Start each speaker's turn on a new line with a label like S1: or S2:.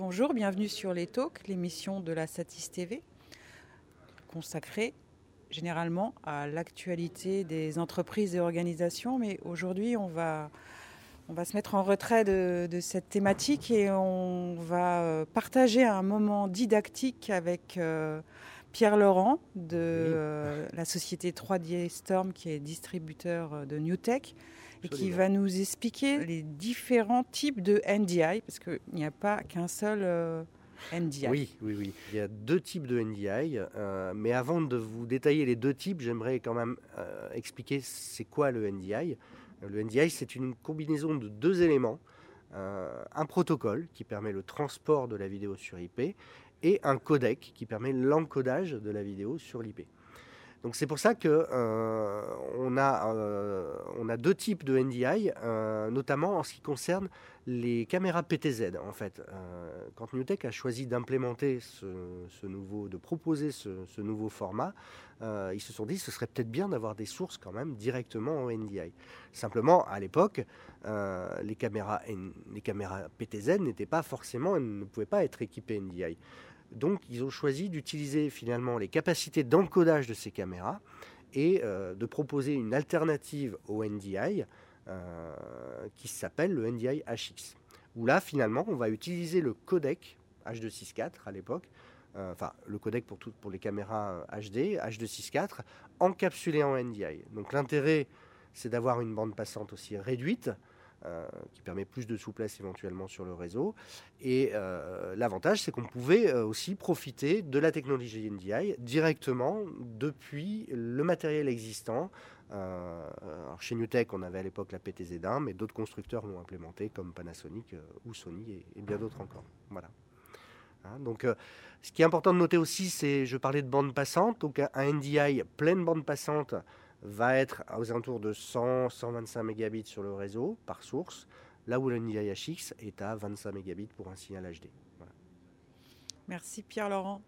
S1: Bonjour, bienvenue sur Les Talks, l'émission de la Satis TV, consacrée généralement à l'actualité des entreprises et organisations. Mais aujourd'hui, on va, on va se mettre en retrait de, cette thématique et on va euh, partager un moment didactique avec euh, Pierre Laurent de euh, la société 3D Storm qui est distributeur euh, de NewTech et qui va nous expliquer les différents types de NDI, parce qu'il n'y a pas qu'un seul euh, NDI.
S2: Oui, oui, oui. Il y a deux types de NDI, euh, mais avant de vous détailler les deux types, j'aimerais quand même expliquer c'est quoi le NDI. Le NDI, c'est une combinaison de deux éléments. Un protocole qui permet le transport de la vidéo sur IP et un codec qui permet l'encodage de la vidéo sur l'IP. Donc c'est pour ça que euh, a, euh, on a deux types de NDI, euh, notamment en ce qui concerne les caméras PTZ. En fait, quand NewTek a choisi d'implémenter ce, nouveau, de proposer ce, ce nouveau format, ils se sont dit ce serait peut-être bien d'avoir des sources quand même directement en NDI. Simplement, à l'époque, les caméras, les caméras PTZ n'étaient pas forcément, ne pouvaient pas être équipées NDI. Donc ils ont choisi d'utiliser finalement les capacités d'encodage de ces caméras et euh, de proposer une alternative au NDI euh, qui s'appelle le NDI HX. Où là finalement on va utiliser le codec H264 à l'époque, euh, enfin le codec pour, pour les caméras HD, H264, encapsulé en NDI. Donc l'intérêt c'est d'avoir une bande passante aussi réduite, euh, qui permet plus de souplesse éventuellement sur le réseau. Et euh, l'avantage, c'est qu'on pouvait euh, aussi profiter de la technologie NDI directement depuis le matériel existant. Chez NewTek, on avait à l'époque la PTZ1, mais d'autres constructeurs l'ont implémenté comme Panasonic ou Sony et, bien d'autres encore. Voilà. Hein, donc, ce qui est important de noter aussi, c'est, je parlais de bande passante, donc un NDI pleine bande passante va être aux alentours de 100-125 mégabits sur le réseau par source, là où le NDI HX est à 25 mégabits pour un signal HD.
S1: Merci Pierre-Laurent.